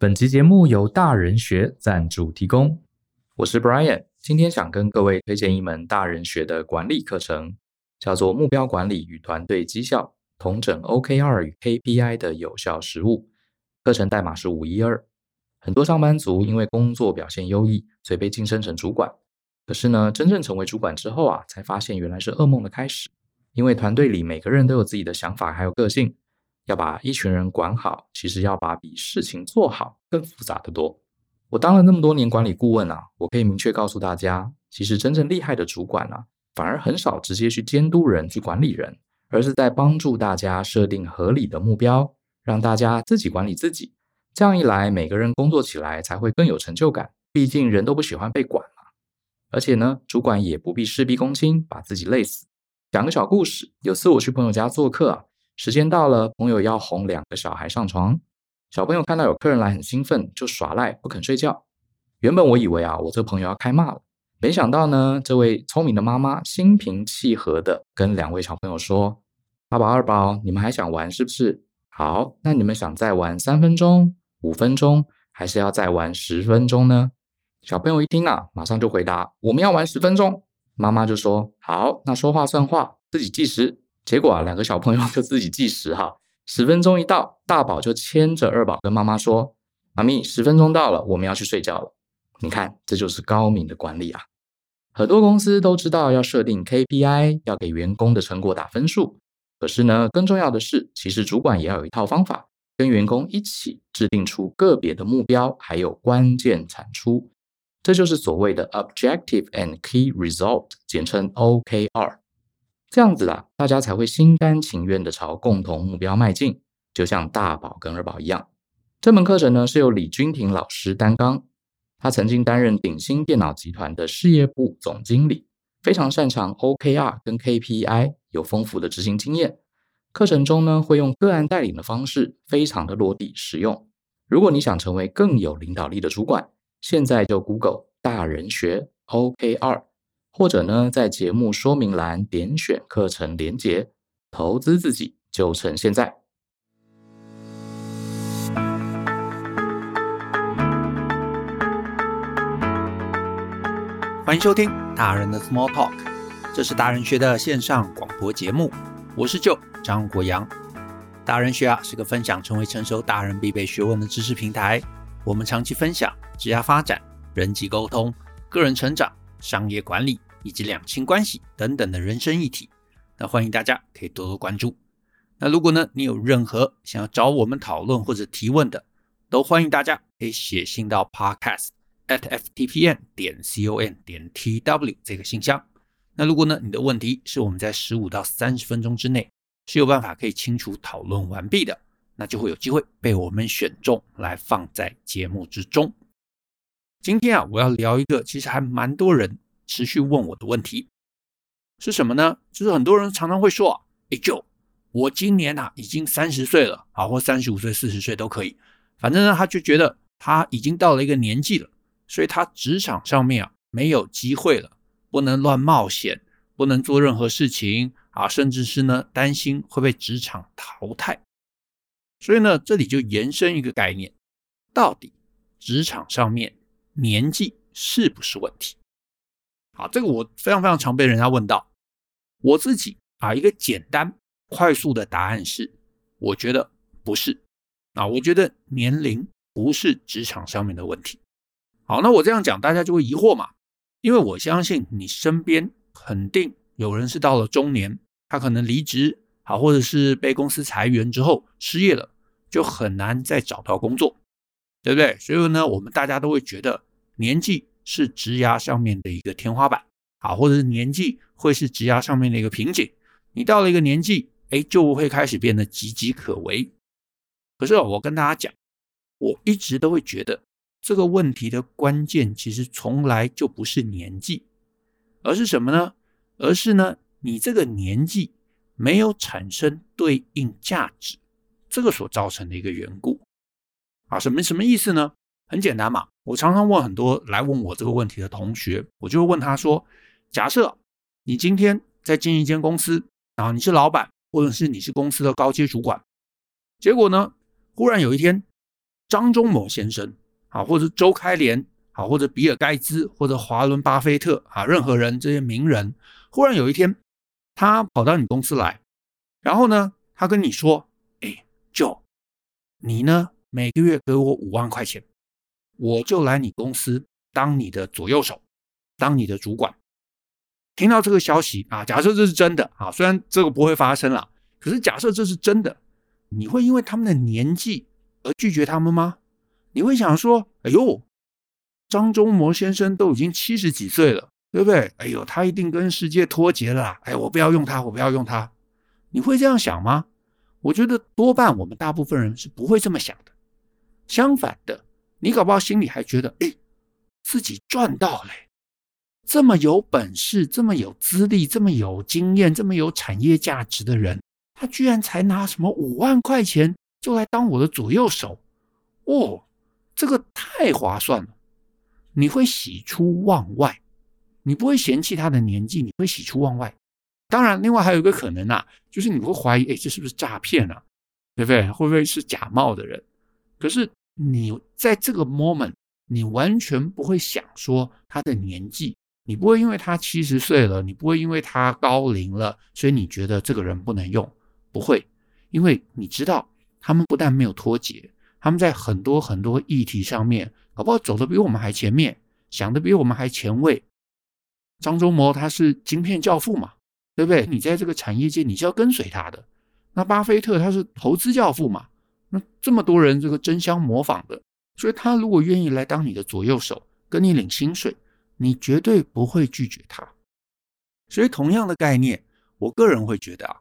本集节目由大人学赞助提供。我是 Brian，今天想跟各位推荐一门大人学的管理课程，叫做《目标管理与团队绩效：同整 OKR 与 KPI 的有效实务》。课程代码是五一二。很多上班族因为工作表现优异，所以被晋升成主管。可是呢，真正成为主管之后啊，才发现原来是噩梦的开始。因为团队里每个人都有自己的想法，还有个性。要把一群人管好，其实要把比事情做好更复杂得多。我当了那么多年管理顾问啊，我可以明确告诉大家，其实真正厉害的主管啊，反而很少直接去监督人、去管理人，而是在帮助大家设定合理的目标，让大家自己管理自己。这样一来，每个人工作起来才会更有成就感。毕竟人都不喜欢被管嘛。而且呢，主管也不必事必躬亲，把自己累死。讲个小故事，有次我去朋友家做客啊。时间到了，朋友要哄两个小孩上床。小朋友看到有客人来，很兴奋，就耍赖不肯睡觉。原本我以为啊，我这朋友要开骂了，没想到呢，这位聪明的妈妈心平气和地跟两位小朋友说：“八宝、二宝，你们还想玩是不是？好，那你们想再玩三分钟、五分钟，还是要再玩十分钟呢？”小朋友一听啊，马上就回答：“我们要玩十分钟。”妈妈就说：“好，那说话算话，自己计时。”结果啊，两个小朋友就自己计时哈，十分钟一到，大宝就牵着二宝跟妈妈说：“妈咪，十分钟到了，我们要去睡觉了。”你看，这就是高明的管理啊！很多公司都知道要设定 KPI，要给员工的成果打分数。可是呢，更重要的是，其实主管也要有一套方法，跟员工一起制定出个别的目标，还有关键产出。这就是所谓的 Objective and Key Result，简称 OKR。这样子啦，大家才会心甘情愿地朝共同目标迈进，就像大宝跟二宝一样。这门课程呢，是由李君婷老师担纲，他曾经担任鼎新电脑集团的事业部总经理，非常擅长 OKR 跟 KPI，有丰富的执行经验。课程中呢，会用个案带领的方式，非常的落地实用。如果你想成为更有领导力的主管，现在就 Google 大人学 OKR。或者呢，在节目说明栏点选课程连结，投资自己就趁现在。欢迎收听大人的 Small Talk，这是大人学的线上广播节目，我是舅张国阳。大人学啊是个分享成为成熟大人必备学问的知识平台，我们长期分享职业发展、人际沟通、个人成长、商业管理。以及两性关系等等的人生议题，那欢迎大家可以多多关注。那如果呢，你有任何想要找我们讨论或者提问的，都欢迎大家可以写信到 podcast at ftpn 点 com 点 tw 这个信箱。那如果呢，你的问题是我们在十五到三十分钟之内是有办法可以清楚讨论完毕的，那就会有机会被我们选中来放在节目之中。今天啊，我要聊一个其实还蛮多人。持续问我的问题是什么呢？就是很多人常常会说啊，哎，就我今年啊已经三十岁了，啊，或三十五岁、四十岁都可以，反正呢，他就觉得他已经到了一个年纪了，所以他职场上面啊没有机会了，不能乱冒险，不能做任何事情啊，甚至是呢担心会被职场淘汰。所以呢，这里就延伸一个概念，到底职场上面年纪是不是问题？啊，这个我非常非常常被人家问到，我自己啊，一个简单快速的答案是，我觉得不是啊，我觉得年龄不是职场上面的问题。好，那我这样讲，大家就会疑惑嘛，因为我相信你身边肯定有人是到了中年，他可能离职，好，或者是被公司裁员之后失业了，就很难再找到工作，对不对？所以呢，我们大家都会觉得年纪。是职涯上面的一个天花板，啊，或者是年纪会是职涯上面的一个瓶颈。你到了一个年纪，哎，就会开始变得岌岌可危。可是我跟大家讲，我一直都会觉得这个问题的关键其实从来就不是年纪，而是什么呢？而是呢，你这个年纪没有产生对应价值，这个所造成的一个缘故。啊，什么什么意思呢？很简单嘛。我常常问很多来问我这个问题的同学，我就会问他说：“假设你今天在经营一间公司，然后你是老板，或者是你是公司的高阶主管，结果呢，忽然有一天张忠谋先生啊，或者周开莲啊，或者比尔盖茨，或者华伦巴菲特啊，任何人这些名人，忽然有一天他跑到你公司来，然后呢，他跟你说：“哎就你呢每个月给我五万块钱，我就来你公司当你的左右手，当你的主管。”听到这个消息啊，假设这是真的啊，虽然这个不会发生了，可是假设这是真的，你会因为他们的年纪而拒绝他们吗？你会想说：“哎呦，张忠谋先生都已经七十几岁了，对不对？哎呦，他一定跟世界脱节了啦！哎，我不要用他，我不要用他。”你会这样想吗？我觉得多半我们大部分人是不会这么想的。相反的，你搞不好心里还觉得：“哎，自己赚到了。”这么有本事、这么有资历、这么有经验、这么有产业价值的人，他居然才拿什么五万块钱就来当我的左右手？哦，这个太划算了！你会喜出望外，你不会嫌弃他的年纪，你会喜出望外。当然，另外还有一个可能啊，就是你会怀疑，哎，这是不是诈骗啊？对不对？会不会是假冒的人？可是你在这个 moment，你完全不会想说他的年纪。你不会因为他七十岁了，你不会因为他高龄了，所以你觉得这个人不能用，不会，因为你知道他们不但没有脱节，他们在很多很多议题上面，搞不好走的比我们还前面，想的比我们还前卫。张忠谋他是晶片教父嘛，对不对？你在这个产业界你是要跟随他的。那巴菲特他是投资教父嘛，那这么多人这个争相模仿的，所以他如果愿意来当你的左右手，跟你领薪水。你绝对不会拒绝他，所以同样的概念，我个人会觉得啊，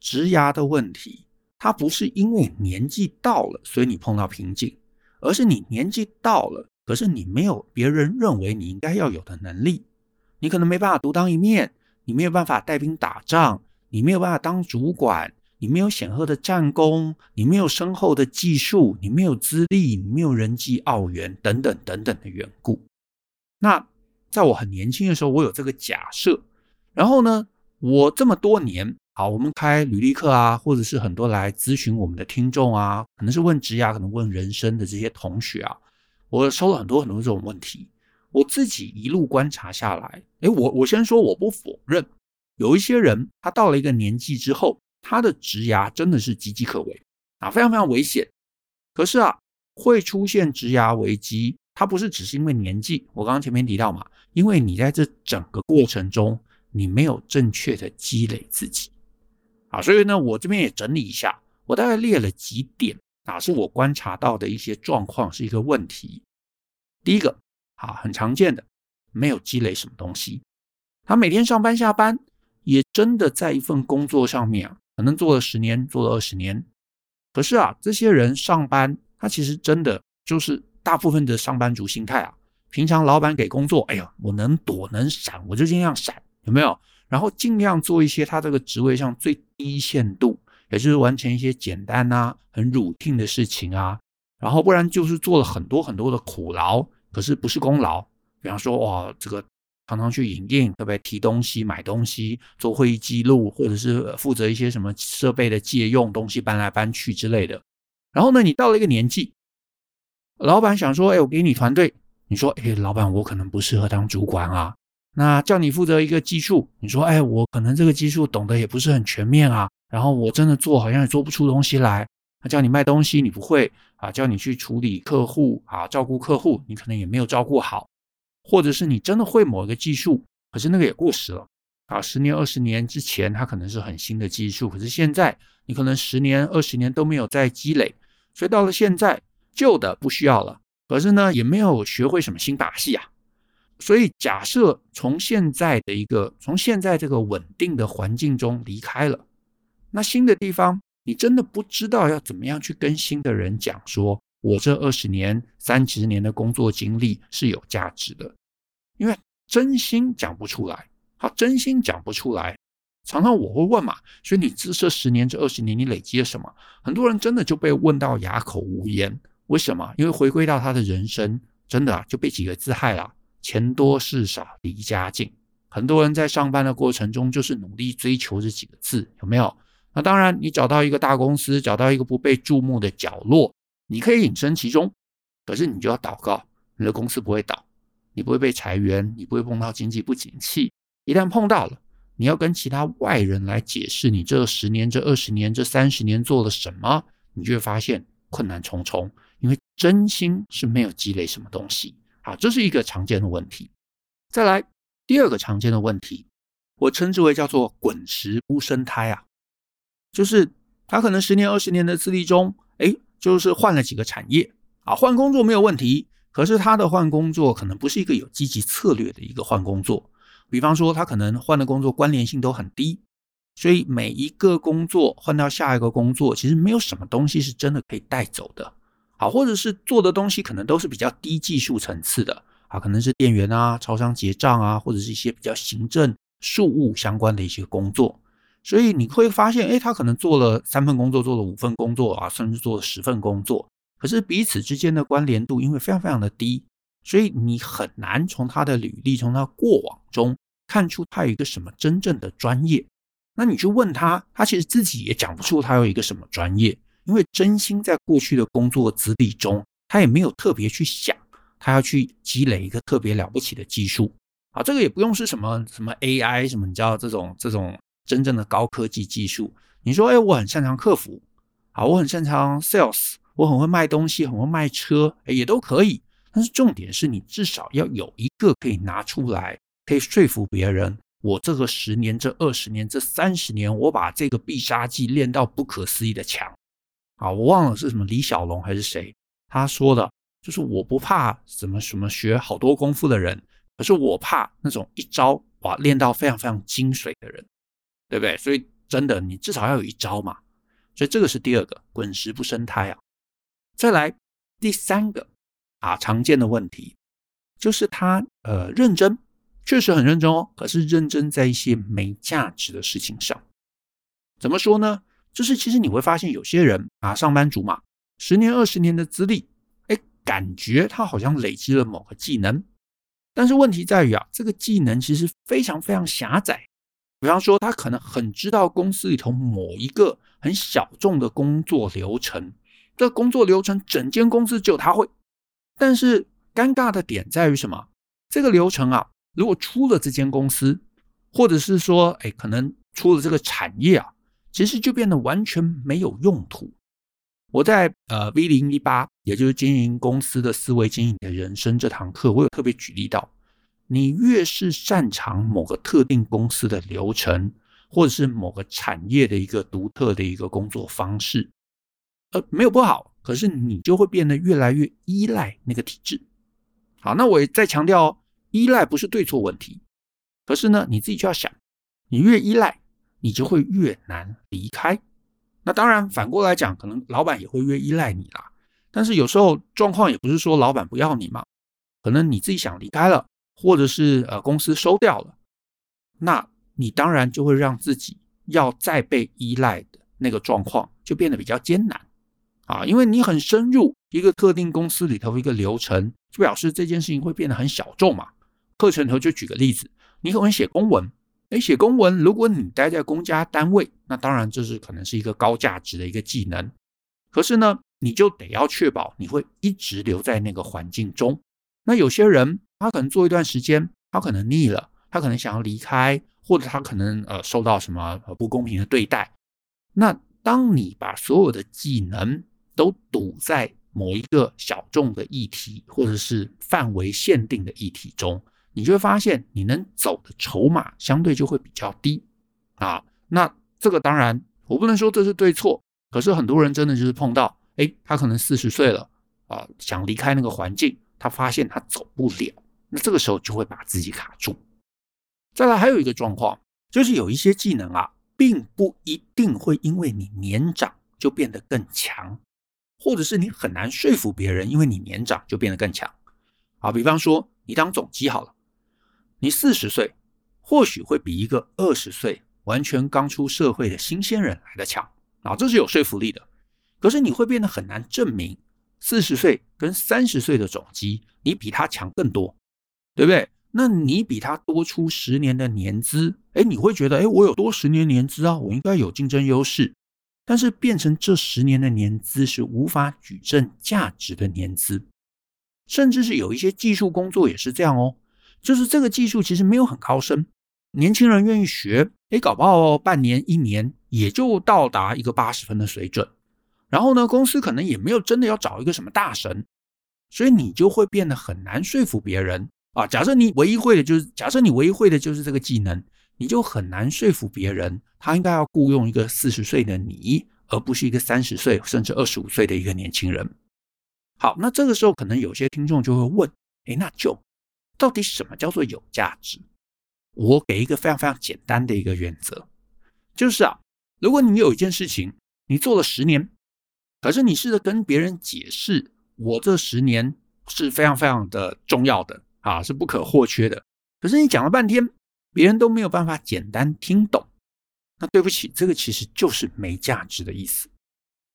职涯的问题，它不是因为年纪到了，所以你碰到瓶颈，而是你年纪到了，可是你没有别人认为你应该要有的能力，你可能没办法独当一面，你没有办法带兵打仗，你没有办法当主管，你没有显赫的战功，你没有深厚的技术，你没有资历，没有人际奥援等等等等的缘故，那。在我很年轻的时候，我有这个假设。然后呢，我这么多年，好，我们开履历课啊，或者是很多来咨询我们的听众啊，可能是问职涯，可能问人生的这些同学啊，我收了很多很多这种问题。我自己一路观察下来，诶，我我先说，我不否认，有一些人他到了一个年纪之后，他的职涯真的是岌岌可危啊，非常非常危险。可是啊，会出现职涯危机。他不是只是因为年纪，我刚刚前面提到嘛，因为你在这整个过程中，你没有正确的积累自己，啊，所以呢，我这边也整理一下，我大概列了几点，啊，是我观察到的一些状况是一个问题。第一个，啊，很常见的，没有积累什么东西，他每天上班下班，也真的在一份工作上面啊，能做了十年，做了二十年，可是啊，这些人上班，他其实真的就是。大部分的上班族心态啊，平常老板给工作，哎呀，我能躲能闪，我就尽量闪，有没有？然后尽量做一些他这个职位上最低限度，也就是完成一些简单啊、很 routine 的事情啊。然后不然就是做了很多很多的苦劳，可是不是功劳。比方说，哇，这个常常去影印，对不对？提东西、买东西、做会议记录，或者是负责一些什么设备的借用，东西搬来搬去之类的。然后呢，你到了一个年纪。老板想说：“哎，我给你团队。”你说：“哎，老板，我可能不适合当主管啊。”那叫你负责一个技术，你说：“哎，我可能这个技术懂得也不是很全面啊。”然后我真的做好像也做不出东西来。那叫你卖东西，你不会啊？叫你去处理客户啊，照顾客户，你可能也没有照顾好。或者是你真的会某一个技术，可是那个也过时了啊，十年、二十年之前它可能是很新的技术，可是现在你可能十年、二十年都没有再积累，所以到了现在。旧的不需要了，可是呢，也没有学会什么新把戏啊。所以假设从现在的一个从现在这个稳定的环境中离开了，那新的地方你真的不知道要怎么样去跟新的人讲说，我这二十年、三十年的工作经历是有价值的，因为真心讲不出来，他，真心讲不出来。常常我会问嘛，所以你自这十年、这二十年你累积了什么？很多人真的就被问到哑口无言。为什么？因为回归到他的人生，真的啊，就被几个字害了：钱多事少离家近。很多人在上班的过程中，就是努力追求这几个字，有没有？那当然，你找到一个大公司，找到一个不被注目的角落，你可以隐身其中，可是你就要祷告，你的公司不会倒，你不会被裁员，你不会碰到经济不景气。一旦碰到了，你要跟其他外人来解释你这十年、这二十年、这三十年做了什么，你就会发现困难重重，因为真心是没有积累什么东西。好，这是一个常见的问题。再来第二个常见的问题，我称之为叫做“滚石不生胎”啊，就是他可能十年、二十年的资历中，哎，就是换了几个产业啊，换工作没有问题，可是他的换工作可能不是一个有积极策略的一个换工作。比方说，他可能换的工作关联性都很低，所以每一个工作换到下一个工作，其实没有什么东西是真的可以带走的。好，或者是做的东西可能都是比较低技术层次的啊，可能是店员啊、超商结账啊，或者是一些比较行政、事务相关的一些工作。所以你会发现，哎，他可能做了三份工作，做了五份工作啊，甚至做了十份工作，可是彼此之间的关联度因为非常非常的低，所以你很难从他的履历、从他过往中看出他有一个什么真正的专业。那你去问他，他其实自己也讲不出他有一个什么专业。因为真心在过去的工作资历中，他也没有特别去想，他要去积累一个特别了不起的技术啊，这个也不用是什么什么 AI 什么，你知道这种这种真正的高科技技术。你说，哎，我很擅长客服，啊，我很擅长 sales，我很会卖东西，很会卖车，哎，也都可以。但是重点是你至少要有一个可以拿出来，可以说服别人，我这个十年、这二十年、这三十年，我把这个必杀技练到不可思议的强。啊，我忘了是什么李小龙还是谁，他说的，就是我不怕什么什么学好多功夫的人，可是我怕那种一招哇练到非常非常精髓的人，对不对？所以真的，你至少要有一招嘛。所以这个是第二个，滚石不生胎啊。再来第三个啊，常见的问题就是他呃认真，确实很认真哦，可是认真在一些没价值的事情上。怎么说呢？就是其实你会发现有些人啊，上班族嘛，十年二十年的资历，哎，感觉他好像累积了某个技能，但是问题在于啊，这个技能其实非常非常狭窄。比方说，他可能很知道公司里头某一个很小众的工作流程，这工作流程整间公司只有他会。但是尴尬的点在于什么？这个流程啊，如果出了这间公司，或者是说，哎，可能出了这个产业啊。其实就变得完全没有用途。我在呃 V 零一八，也就是经营公司的思维经营的人生这堂课，我有特别举例到，你越是擅长某个特定公司的流程，或者是某个产业的一个独特的一个工作方式，呃，没有不好，可是你就会变得越来越依赖那个体制。好，那我也再强调，依赖不是对错问题，可是呢，你自己就要想，你越依赖。你就会越难离开。那当然，反过来讲，可能老板也会越依赖你啦。但是有时候状况也不是说老板不要你嘛，可能你自己想离开了，或者是呃公司收掉了，那你当然就会让自己要再被依赖的那个状况就变得比较艰难啊，因为你很深入一个特定公司里头一个流程，就表示这件事情会变得很小众嘛。课程头就举个例子，你可能写公文。诶，写公文，如果你待在公家单位，那当然这是可能是一个高价值的一个技能。可是呢，你就得要确保你会一直留在那个环境中。那有些人他可能做一段时间，他可能腻了，他可能想要离开，或者他可能呃受到什么不公平的对待。那当你把所有的技能都堵在某一个小众的议题，或者是范围限定的议题中。你就会发现，你能走的筹码相对就会比较低啊。那这个当然，我不能说这是对错，可是很多人真的就是碰到，诶，他可能四十岁了啊，想离开那个环境，他发现他走不了，那这个时候就会把自己卡住。再来还有一个状况，就是有一些技能啊，并不一定会因为你年长就变得更强，或者是你很难说服别人，因为你年长就变得更强。好，比方说你当总机好了。你四十岁，或许会比一个二十岁完全刚出社会的新鲜人来得强啊，这是有说服力的。可是你会变得很难证明四十岁跟三十岁的总机，你比他强更多，对不对？那你比他多出十年的年资，哎，你会觉得，哎，我有多十年年资啊，我应该有竞争优势。但是变成这十年的年资是无法举证价值的年资，甚至是有一些技术工作也是这样哦，就是这个技术其实没有很高深，年轻人愿意学，诶，搞不好半年一年也就到达一个八十分的水准，然后呢，公司可能也没有真的要找一个什么大神，所以你就会变得很难说服别人啊。假设你唯一会的就是，假设你唯一会的就是这个技能。你就很难说服别人，他应该要雇佣一个四十岁的你，而不是一个三十岁甚至二十五岁的一个年轻人。好，那这个时候可能有些听众就会问：诶，那就到底什么叫做有价值？我给一个非常非常简单的一个原则，就是啊，如果你有一件事情你做了十年，可是你试着跟别人解释，我这十年是非常非常的重要的啊，是不可或缺的，可是你讲了半天。别人都没有办法简单听懂，那对不起，这个其实就是没价值的意思。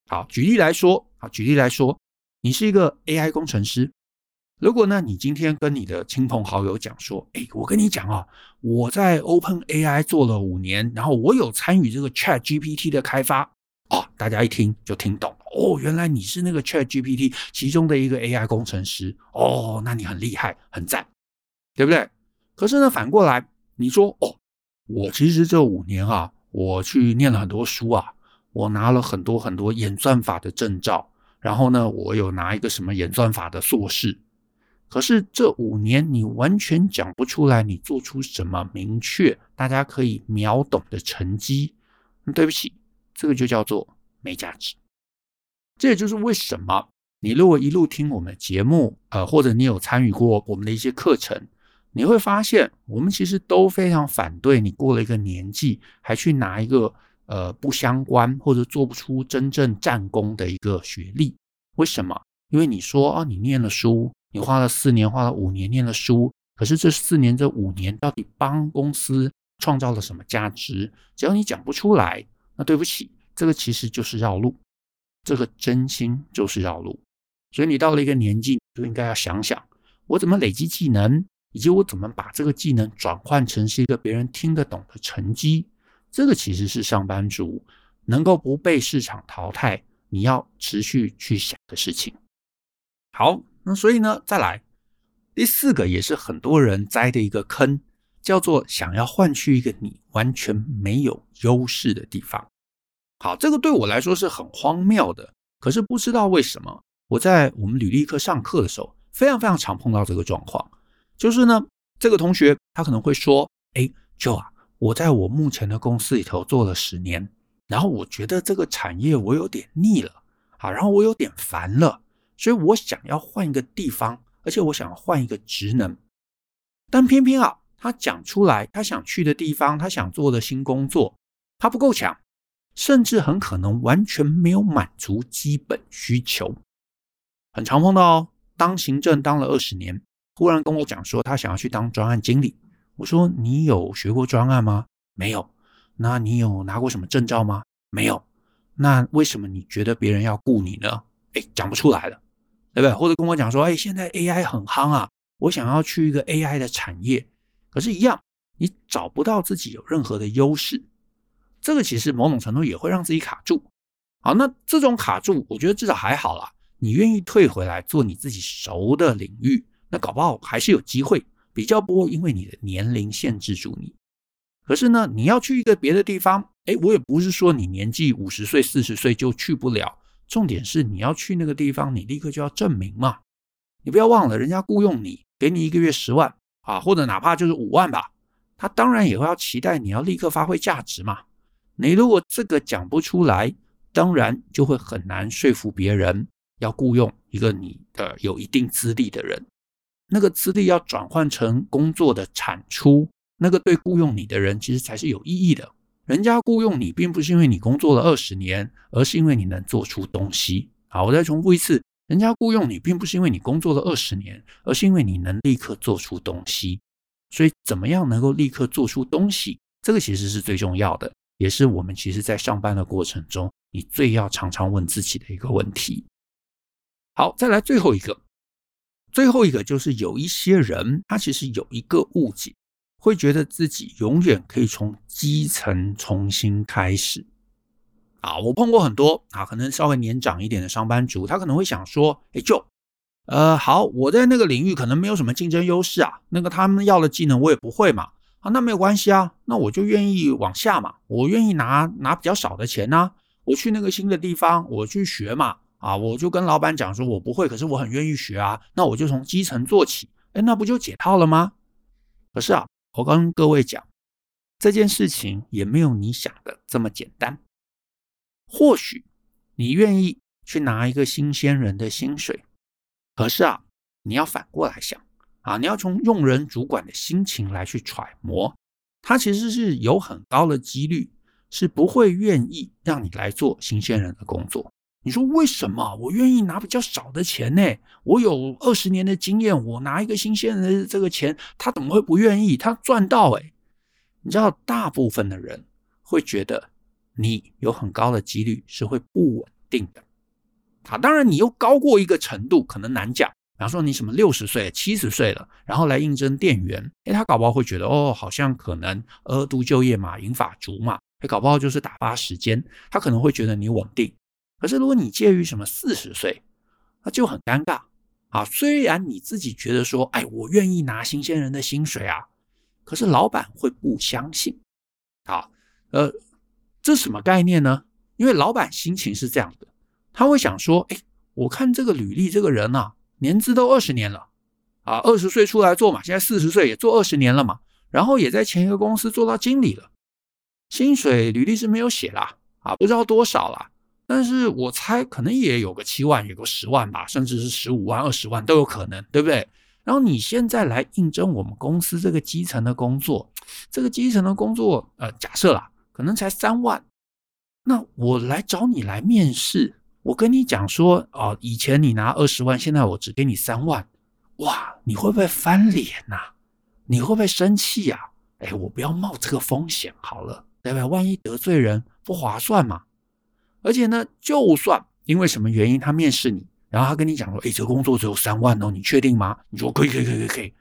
好，举例来说，好，举例来说，你是一个 AI 工程师，如果呢，你今天跟你的亲朋好友讲说，哎，我跟你讲啊，我在 OpenAI 做了五年，然后我有参与这个 ChatGPT 的开发，哦，大家一听就听懂，哦，原来你是那个 ChatGPT 其中的一个 AI 工程师，哦，那你很厉害，很赞，对不对？可是呢，反过来。你说哦，我其实这五年啊，我去念了很多书啊，我拿了很多很多演算法的证照，然后呢，我有拿一个什么演算法的硕士。可是这五年你完全讲不出来，你做出什么明确大家可以秒懂的成绩。对不起，这个就叫做没价值。这也就是为什么你如果一路听我们节目，呃，或者你有参与过我们的一些课程。你会发现，我们其实都非常反对你过了一个年纪，还去拿一个呃不相关或者做不出真正战功的一个学历。为什么？因为你说啊，你念了书，你花了四年，花了五年念了书，可是这四年这五年到底帮公司创造了什么价值？只要你讲不出来，那对不起，这个其实就是绕路，这个真心就是绕路。所以你到了一个年纪，就应该要想想，我怎么累积技能。以及我怎么把这个技能转换成是一个别人听得懂的成绩？这个其实是上班族能够不被市场淘汰，你要持续去想的事情。好，那所以呢，再来第四个也是很多人栽的一个坑，叫做想要换去一个你完全没有优势的地方。好，这个对我来说是很荒谬的，可是不知道为什么，我在我们履历课上课的时候，非常非常常碰到这个状况。就是呢，这个同学他可能会说：“哎，Joe 啊，我在我目前的公司里头做了十年，然后我觉得这个产业我有点腻了，啊，然后我有点烦了，所以我想要换一个地方，而且我想要换一个职能。但偏偏啊，他讲出来，他想去的地方，他想做的新工作，他不够强，甚至很可能完全没有满足基本需求。很常碰到哦，当行政当了二十年。”忽然跟我讲说，他想要去当专案经理。我说：“你有学过专案吗？没有。那你有拿过什么证照吗？没有。那为什么你觉得别人要雇你呢？哎，讲不出来了，对不对？或者跟我讲说，哎，现在 AI 很夯啊，我想要去一个 AI 的产业。可是，一样，你找不到自己有任何的优势。这个其实某种程度也会让自己卡住。好，那这种卡住，我觉得至少还好啦。你愿意退回来做你自己熟的领域。那搞不好还是有机会，比较不会因为你的年龄限制住你。可是呢，你要去一个别的地方，哎，我也不是说你年纪五十岁、四十岁就去不了。重点是你要去那个地方，你立刻就要证明嘛。你不要忘了，人家雇佣你，给你一个月十万啊，或者哪怕就是五万吧，他当然也会要期待你要立刻发挥价值嘛。你如果这个讲不出来，当然就会很难说服别人要雇佣一个你的有一定资历的人。那个资历要转换成工作的产出，那个对雇佣你的人其实才是有意义的。人家雇佣你，并不是因为你工作了二十年，而是因为你能做出东西。好，我再重复一次，人家雇佣你，并不是因为你工作了二十年，而是因为你能立刻做出东西。所以，怎么样能够立刻做出东西，这个其实是最重要的，也是我们其实在上班的过程中，你最要常常问自己的一个问题。好，再来最后一个。最后一个就是有一些人，他其实有一个误解，会觉得自己永远可以从基层重新开始。啊，我碰过很多啊，可能稍微年长一点的上班族，他可能会想说，哎，就，呃，好，我在那个领域可能没有什么竞争优势啊，那个他们要的技能我也不会嘛，啊，那没有关系啊，那我就愿意往下嘛，我愿意拿拿比较少的钱呢，我去那个新的地方，我去学嘛，啊，我就跟老板讲说我不会，可是我很愿意学啊，那我就从基层做起，哎，那不就解套了吗？可是啊，我跟各位讲，这件事情也没有你想的这么简单。或许你愿意去拿一个新鲜人的薪水，可是啊，你要反过来想啊，你要从用人主管的心情来去揣摩，他其实是有很高的几率是不会愿意让你来做新鲜人的工作。你说为什么？我愿意拿比较少的钱呢？我有二十年的经验，我拿一个新鲜人的这个钱，他怎么会不愿意？他赚到诶，你知道，大部分的人会觉得。你有很高的几率是会不稳定的，啊，当然你又高过一个程度，可能难讲。比方说你什么六十岁、七十岁了，然后来应征店员，诶，他搞不好会觉得哦，好像可能二度就业嘛，银发族嘛，诶，搞不好就是打发时间，他可能会觉得你稳定。可是如果你介于什么四十岁，那就很尴尬啊。虽然你自己觉得说，哎，我愿意拿新鲜人的薪水啊，可是老板会不相信，啊，呃。这什么概念呢？因为老板心情是这样的，他会想说：“哎，我看这个履历，这个人啊，年资都二十年了，啊，二十岁出来做嘛，现在四十岁也做二十年了嘛，然后也在前一个公司做到经理了，薪水履历是没有写啦，啊，不知道多少啦，但是我猜可能也有个七万，有个十万吧，甚至是十五万、二十万都有可能，对不对？然后你现在来应征我们公司这个基层的工作，这个基层的工作，呃，假设啦。”可能才三万，那我来找你来面试，我跟你讲说，哦，以前你拿二十万，现在我只给你三万，哇，你会不会翻脸呐？你会不会生气呀？哎，我不要冒这个风险好了，对不对？万一得罪人不划算嘛。而且呢，就算因为什么原因他面试你，然后他跟你讲说，哎，这个工作只有三万哦，你确定吗？你说可以，可以，可以，可以，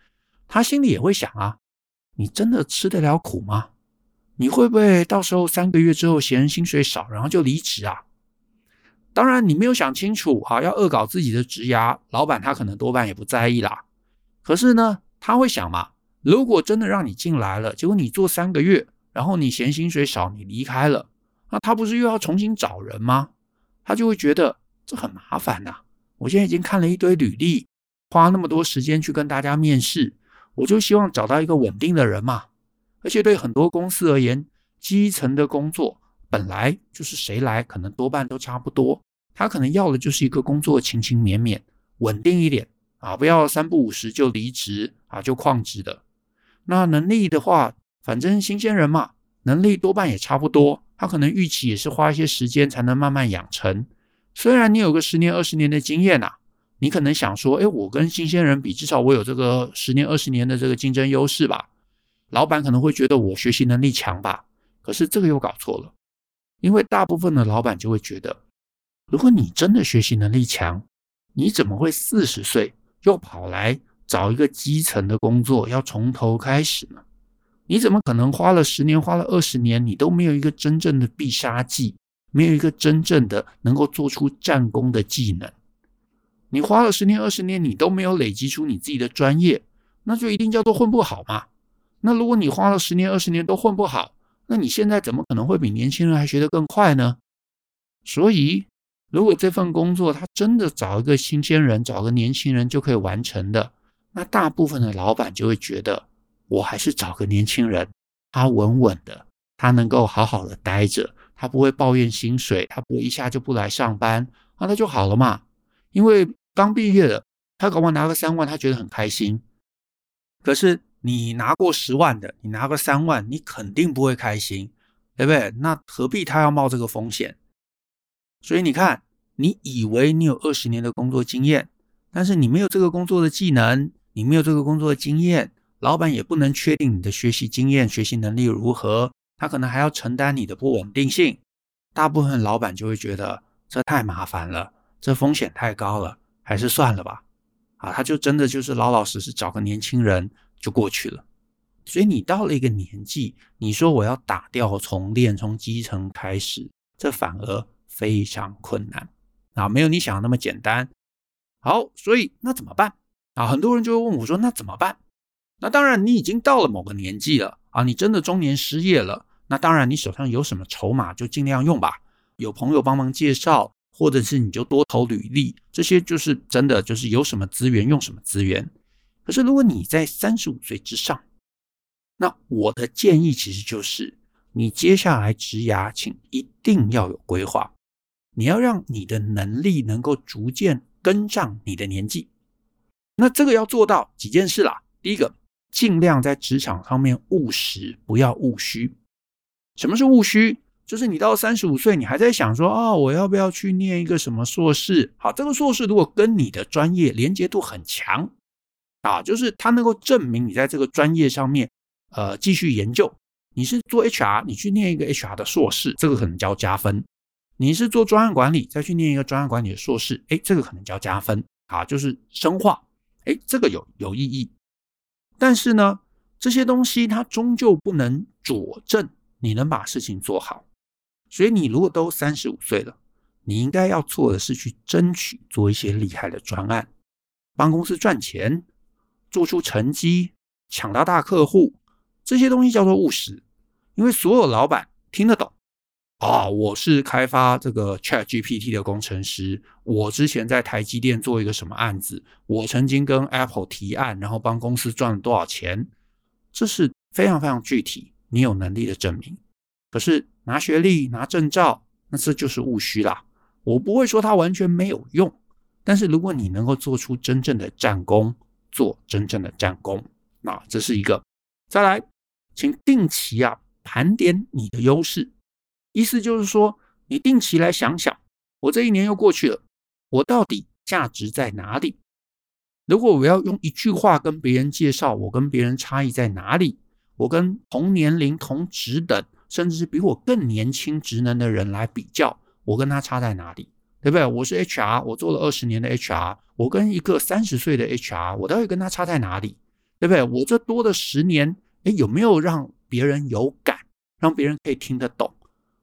他心里也会想啊，你真的吃得了苦吗？你会不会到时候三个月之后嫌薪水少，然后就离职啊？当然，你没有想清楚啊，要恶搞自己的职涯，老板他可能多半也不在意啦。可是呢，他会想嘛，如果真的让你进来了，结果你做三个月，然后你嫌薪水少，你离开了，那他不是又要重新找人吗？他就会觉得这很麻烦呐。我现在已经看了一堆履历，花那么多时间去跟大家面试，我就希望找到一个稳定的人嘛。而且对很多公司而言，基层的工作本来就是谁来可能多半都差不多，他可能要的就是一个工作勤勤勉勉、稳定一点啊，不要三不五时就离职啊，就旷职的。那能力的话，反正新鲜人嘛，能力多半也差不多，他可能预期也是花一些时间才能慢慢养成。虽然你有个十年、二十年的经验呐，你可能想说，哎，我跟新鲜人比，至少我有这个十年、二十年的这个竞争优势吧。老板可能会觉得我学习能力强吧，可是这个又搞错了，因为大部分的老板就会觉得，如果你真的学习能力强，你怎么会四十岁又跑来找一个基层的工作，要从头开始呢？你怎么可能花了十年、花了二十年，你都没有一个真正的必杀技，没有一个真正的能够做出战功的技能？你花了十年、二十年，你都没有累积出你自己的专业，那就一定叫做混不好嘛。那如果你花了十年、二十年都混不好，那你现在怎么可能会比年轻人还学得更快呢？所以，如果这份工作他真的找一个新鲜人、找个年轻人就可以完成的，那大部分的老板就会觉得，我还是找个年轻人，他稳稳的，他能够好好的待着，他不会抱怨薪水，他不会一下就不来上班，那他就好了嘛。因为刚毕业的，他搞不拿个三万，他觉得很开心。可是，你拿过十万的，你拿个三万，你肯定不会开心，对不对？那何必他要冒这个风险？所以你看，你以为你有二十年的工作经验，但是你没有这个工作的技能，你没有这个工作的经验，老板也不能确定你的学习经验、学习能力如何，他可能还要承担你的不稳定性。大部分老板就会觉得这太麻烦了，这风险太高了，还是算了吧。啊，他就真的就是老老实实找个年轻人。就过去了，所以你到了一个年纪，你说我要打掉重练，从基层开始，这反而非常困难啊，没有你想的那么简单。好，所以那怎么办啊？很多人就会问我说：“那怎么办？”那当然，你已经到了某个年纪了啊，你真的中年失业了。那当然，你手上有什么筹码就尽量用吧。有朋友帮忙介绍，或者是你就多投履历，这些就是真的，就是有什么资源用什么资源。可是如果你在三十五岁之上，那我的建议其实就是，你接下来职涯，请一定要有规划。你要让你的能力能够逐渐跟上你的年纪。那这个要做到几件事啦。第一个，尽量在职场上面务实，不要务虚。什么是务虚？就是你到三十五岁，你还在想说啊、我要不要去念一个什么硕士？好，这个硕士如果跟你的专业连接度很强啊，就是它能够证明你在这个专业上面呃继续研究。你是做 HR，你去念一个 HR 的硕士，这个可能叫加分。你是做专案管理，再去念一个专案管理的硕士，哎，这个可能叫加分啊，就是深化，哎，这个有有意义。但是呢，这些东西它终究不能佐证。你能把事情做好，所以你如果都三十五岁了，你应该要做的是去争取做一些厉害的专案，帮公司赚钱，做出成绩，抢到大客户，这些东西叫做务实。因为所有老板听得懂啊，我是开发这个 ChatGPT 的工程师，我之前在台积电做一个什么案子，我曾经跟 Apple 提案，然后帮公司赚了多少钱，这是非常非常具体。你有能力的证明，可是拿学历、拿证照，那这就是务虚啦。我不会说它完全没有用，但是如果你能够做出真正的战功，做真正的战功，那这是一个。再来，请定期啊盘点你的优势，意思就是说，你定期来想想，我这一年又过去了，我到底价值在哪里？如果我要用一句话跟别人介绍我跟别人差异在哪里？我跟同年龄、同职等，甚至是比我更年轻职能的人来比较，我跟他差在哪里？对不对？我是 HR，我做了二十年的 HR，我跟一个三十岁的 HR，我到底跟他差在哪里？对不对？我这多的十年，诶，有没有让别人有感，让别人可以听得懂？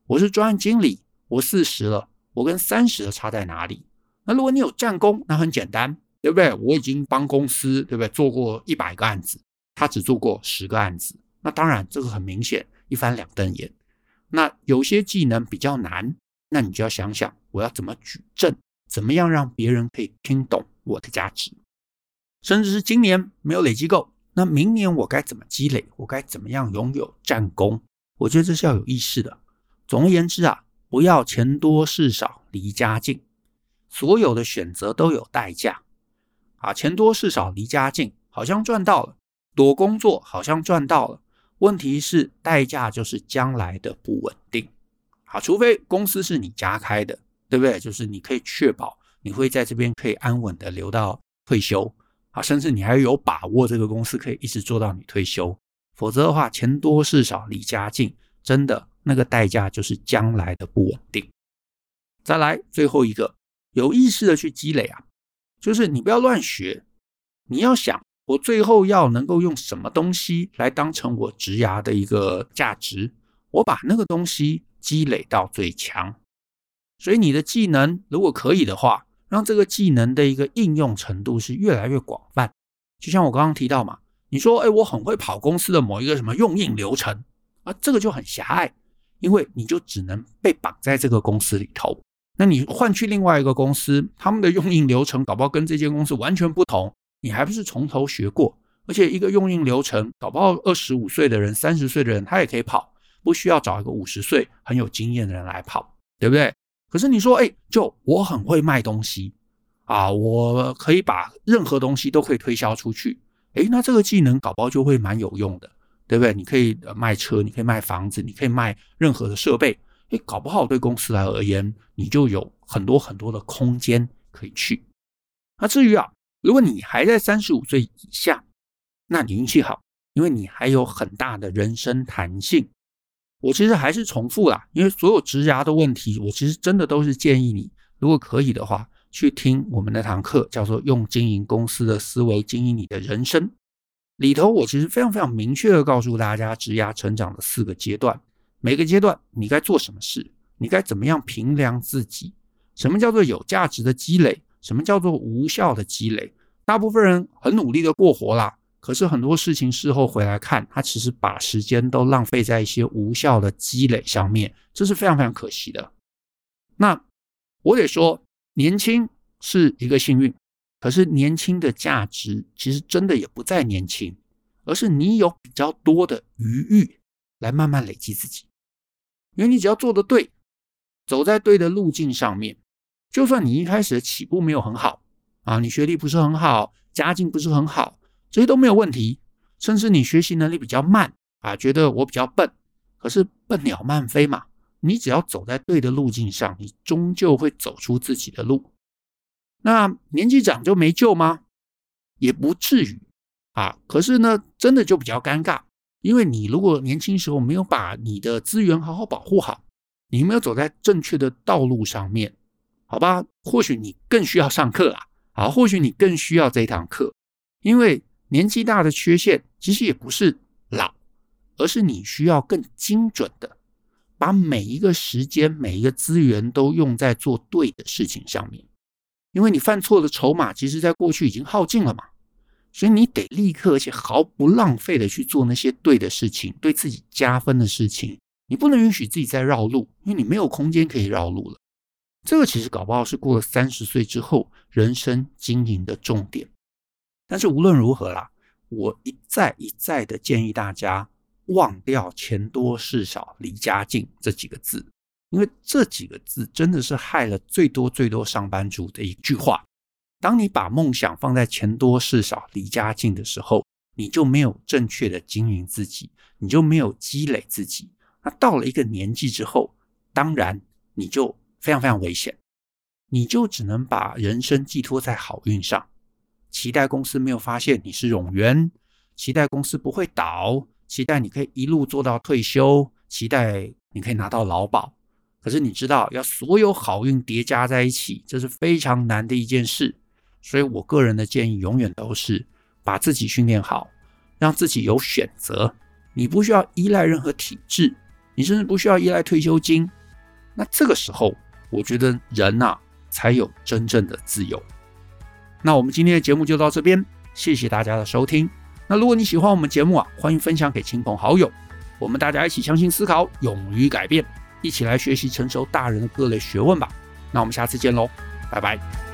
我是专案经理，我四十了，我跟三十的差在哪里？那如果你有战功，那很简单，对不对？我已经帮公司，对不对？做过一百个案子，他只做过十个案子。那当然，这个很明显，一翻两瞪眼。那有些技能比较难，那你就要想想，我要怎么举证，怎么样让别人可以听懂我的价值。甚至是今年没有累积够，那明年我该怎么积累？我该怎么样拥有战功？我觉得这是要有意识的。总而言之啊，不要钱多事少离家近，所有的选择都有代价。啊，钱多事少离家近，好像赚到了；多工作，好像赚到了。问题是代价就是将来的不稳定，好，除非公司是你家开的，对不对？就是你可以确保你会在这边可以安稳的留到退休，啊，甚至你还有把握这个公司可以一直做到你退休。否则的话，钱多事少离家近，真的那个代价就是将来的不稳定。再来最后一个，有意识的去积累啊，就是你不要乱学，你要想。我最后要能够用什么东西来当成我职涯的一个价值？我把那个东西积累到最强。所以你的技能如果可以的话，让这个技能的一个应用程度是越来越广泛。就像我刚刚提到嘛，你说，哎，我很会跑公司的某一个什么用印流程啊，这个就很狭隘，因为你就只能被绑在这个公司里头。那你换去另外一个公司，他们的用印流程搞不好跟这间公司完全不同。你还不是从头学过，而且一个用印流程，搞不好二十五岁的人、三十岁的人他也可以跑，不需要找一个五十岁很有经验的人来跑，对不对？可是你说，哎，就我很会卖东西啊，我可以把任何东西都可以推销出去，哎，那这个技能搞不好就会蛮有用的，对不对？你可以卖车，你可以卖房子，你可以卖任何的设备，哎，搞不好对公司来而言，你就有很多很多的空间可以去。那至于啊。如果你还在三十五岁以下，那你运气好，因为你还有很大的人生弹性。我其实还是重复啦，因为所有职涯的问题，我其实真的都是建议你，如果可以的话，去听我们那堂课，叫做《用经营公司的思维经营你的人生》。里头我其实非常非常明确的告诉大家，职涯成长的四个阶段，每个阶段你该做什么事，你该怎么样评量自己？什么叫做有价值的积累？什么叫做无效的积累？大部分人很努力的过活啦，可是很多事情事后回来看，他其实把时间都浪费在一些无效的积累上面，这是非常非常可惜的。那我得说，年轻是一个幸运，可是年轻的价值其实真的也不在年轻，而是你有比较多的余裕来慢慢累积自己，因为你只要做得对，走在对的路径上面，就算你一开始的起步没有很好。啊，你学历不是很好，家境不是很好，这些都没有问题。甚至你学习能力比较慢啊，觉得我比较笨，可是笨鸟慢飞嘛，你只要走在对的路径上，你终究会走出自己的路。那年纪长就没救吗？也不至于啊。可是呢，真的就比较尴尬，因为你如果年轻时候没有把你的资源好好保护好，你没有走在正确的道路上面，好吧？或许你更需要上课啦。好，或许你更需要这一堂课，因为年纪大的缺陷其实也不是老，而是你需要更精准的把每一个时间、每一个资源都用在做对的事情上面。因为你犯错的筹码，其实在过去已经耗尽了嘛，所以你得立刻而且毫不浪费的去做那些对的事情，对自己加分的事情。你不能允许自己再绕路，因为你没有空间可以绕路了。这个其实搞不好是过了三十岁之后人生经营的重点，但是无论如何啦，我一再一再的建议大家忘掉“钱多事少离家近”这几个字，因为这几个字真的是害了最多最多上班族的一句话。当你把梦想放在“钱多事少离家近”的时候，你就没有正确的经营自己，你就没有积累自己。那到了一个年纪之后，当然你就。非常非常危险，你就只能把人生寄托在好运上，期待公司没有发现你是冗员，期待公司不会倒，期待你可以一路做到退休，期待你可以拿到劳保。可是你知道，要所有好运叠加在一起，这是非常难的一件事。所以我个人的建议永远都是把自己训练好，让自己有选择。你不需要依赖任何体制，你甚至不需要依赖退休金。那这个时候。我觉得人呐、啊，才有真正的自由。那我们今天的节目就到这边，谢谢大家的收听。那如果你喜欢我们节目啊，欢迎分享给亲朋好友。我们大家一起相信思考，勇于改变，一起来学习成熟大人的各类学问吧。那我们下次见喽，拜拜。